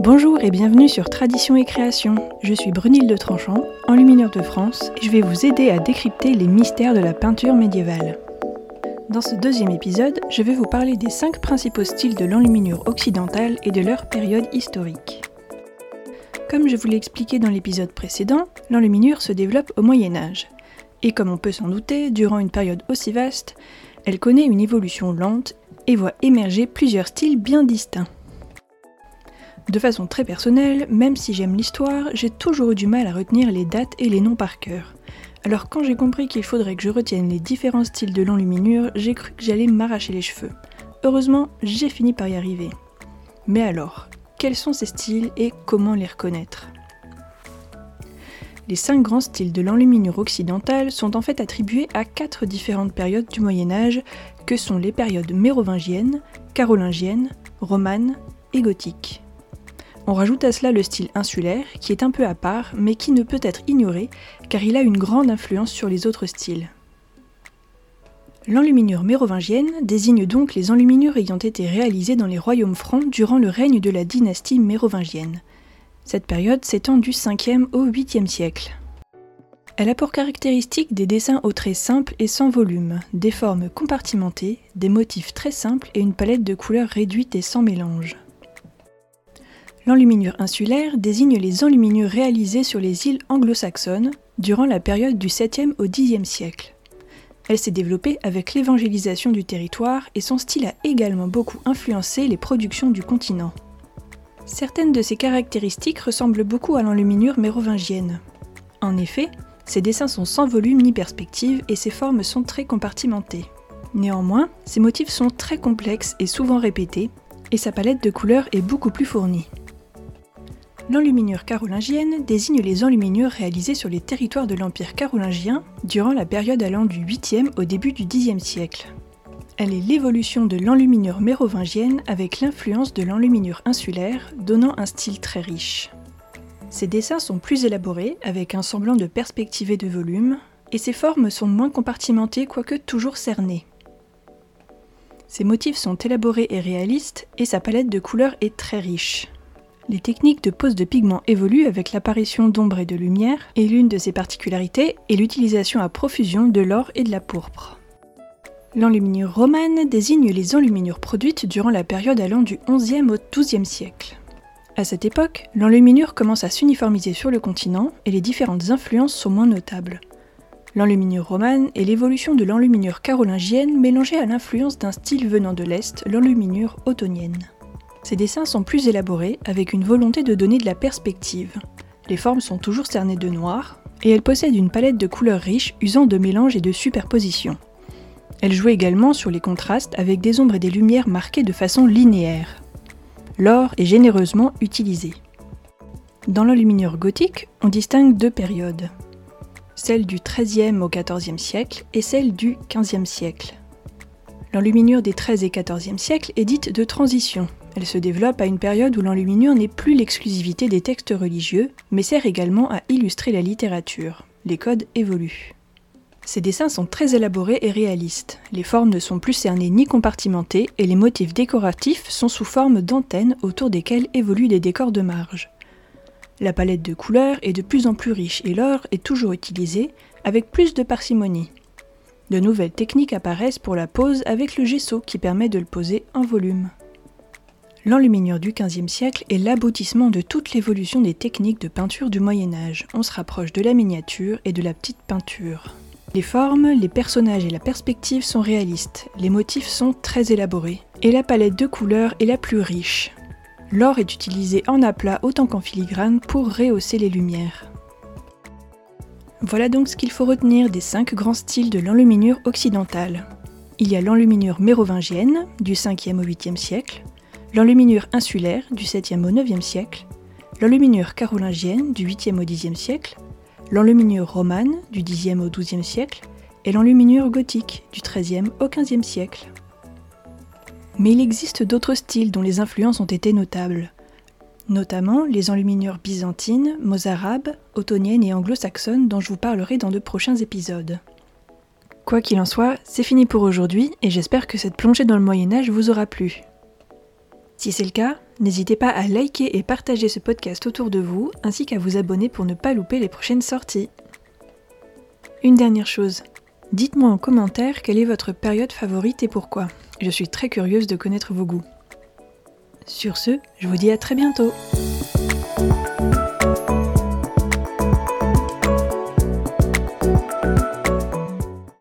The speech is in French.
Bonjour et bienvenue sur Tradition et Création. Je suis Brunilde Tranchant, enlumineur de France, et je vais vous aider à décrypter les mystères de la peinture médiévale. Dans ce deuxième épisode, je vais vous parler des cinq principaux styles de l'enluminure occidentale et de leur période historique. Comme je vous l'ai expliqué dans l'épisode précédent, l'enluminure se développe au Moyen Âge. Et comme on peut s'en douter, durant une période aussi vaste, elle connaît une évolution lente et voit émerger plusieurs styles bien distincts. De façon très personnelle, même si j'aime l'histoire, j'ai toujours eu du mal à retenir les dates et les noms par cœur. Alors quand j'ai compris qu'il faudrait que je retienne les différents styles de l'enluminure, j'ai cru que j'allais m'arracher les cheveux. Heureusement, j'ai fini par y arriver. Mais alors, quels sont ces styles et comment les reconnaître? Les cinq grands styles de l'enluminure occidentale sont en fait attribués à quatre différentes périodes du Moyen Âge, que sont les périodes mérovingiennes, carolingiennes, romanes et gothiques. On rajoute à cela le style insulaire, qui est un peu à part, mais qui ne peut être ignoré, car il a une grande influence sur les autres styles. L'enluminure mérovingienne désigne donc les enluminures ayant été réalisées dans les royaumes francs durant le règne de la dynastie mérovingienne. Cette période s'étend du 5e au 8e siècle. Elle a pour caractéristique des dessins aux traits simples et sans volume, des formes compartimentées, des motifs très simples et une palette de couleurs réduite et sans mélange. L'enluminure insulaire désigne les enluminures réalisées sur les îles anglo-saxonnes durant la période du 7e au 10e siècle. Elle s'est développée avec l'évangélisation du territoire et son style a également beaucoup influencé les productions du continent. Certaines de ses caractéristiques ressemblent beaucoup à l'enluminure mérovingienne. En effet, ses dessins sont sans volume ni perspective et ses formes sont très compartimentées. Néanmoins, ses motifs sont très complexes et souvent répétés, et sa palette de couleurs est beaucoup plus fournie. L'enluminure carolingienne désigne les enluminures réalisées sur les territoires de l'Empire carolingien durant la période allant du 8e au début du 10e siècle. Elle est l'évolution de l'enluminure mérovingienne avec l'influence de l'enluminure insulaire, donnant un style très riche. Ses dessins sont plus élaborés, avec un semblant de perspective et de volume, et ses formes sont moins compartimentées quoique toujours cernées. Ses motifs sont élaborés et réalistes, et sa palette de couleurs est très riche. Les techniques de pose de pigments évoluent avec l'apparition d'ombre et de lumière, et l'une de ses particularités est l'utilisation à profusion de l'or et de la pourpre. L'enluminure romane désigne les enluminures produites durant la période allant du XIe au XIIe siècle. À cette époque, l'enluminure commence à s'uniformiser sur le continent et les différentes influences sont moins notables. L'enluminure romane est l'évolution de l'enluminure carolingienne mélangée à l'influence d'un style venant de l'Est, l'enluminure ottonienne. Ces dessins sont plus élaborés, avec une volonté de donner de la perspective. Les formes sont toujours cernées de noir, et elles possèdent une palette de couleurs riches usant de mélange et de superposition. Elles jouent également sur les contrastes avec des ombres et des lumières marquées de façon linéaire. L'or est généreusement utilisé. Dans l'enluminure gothique, on distingue deux périodes. Celle du XIIIe au XIVe siècle et celle du XVe siècle. L'enluminure des XIIIe et XIVe siècles est dite de transition, elle se développe à une période où l'enluminure n'est plus l'exclusivité des textes religieux, mais sert également à illustrer la littérature. Les codes évoluent. Ces dessins sont très élaborés et réalistes. Les formes ne sont plus cernées ni compartimentées et les motifs décoratifs sont sous forme d'antennes autour desquelles évoluent des décors de marge. La palette de couleurs est de plus en plus riche et l'or est toujours utilisé avec plus de parcimonie. De nouvelles techniques apparaissent pour la pose avec le gesso qui permet de le poser en volume. L'enluminure du XVe siècle est l'aboutissement de toute l'évolution des techniques de peinture du Moyen Âge. On se rapproche de la miniature et de la petite peinture. Les formes, les personnages et la perspective sont réalistes, les motifs sont très élaborés, et la palette de couleurs est la plus riche. L'or est utilisé en aplat autant qu'en filigrane pour rehausser les lumières. Voilà donc ce qu'il faut retenir des cinq grands styles de l'enluminure occidentale. Il y a l'enluminure mérovingienne, du 5e au 8e siècle, l'enluminure insulaire du 7e au 9e siècle, l'enluminure carolingienne du 8e au 10e siècle, l'enluminure romane du 10e au 12e siècle et l'enluminure gothique du 13e au 15e siècle. Mais il existe d'autres styles dont les influences ont été notables, notamment les enluminures byzantines, mozarabes, ottoniennes et anglo-saxonnes dont je vous parlerai dans de prochains épisodes. Quoi qu'il en soit, c'est fini pour aujourd'hui et j'espère que cette plongée dans le Moyen Âge vous aura plu. Si c'est le cas, n'hésitez pas à liker et partager ce podcast autour de vous, ainsi qu'à vous abonner pour ne pas louper les prochaines sorties. Une dernière chose, dites-moi en commentaire quelle est votre période favorite et pourquoi. Je suis très curieuse de connaître vos goûts. Sur ce, je vous dis à très bientôt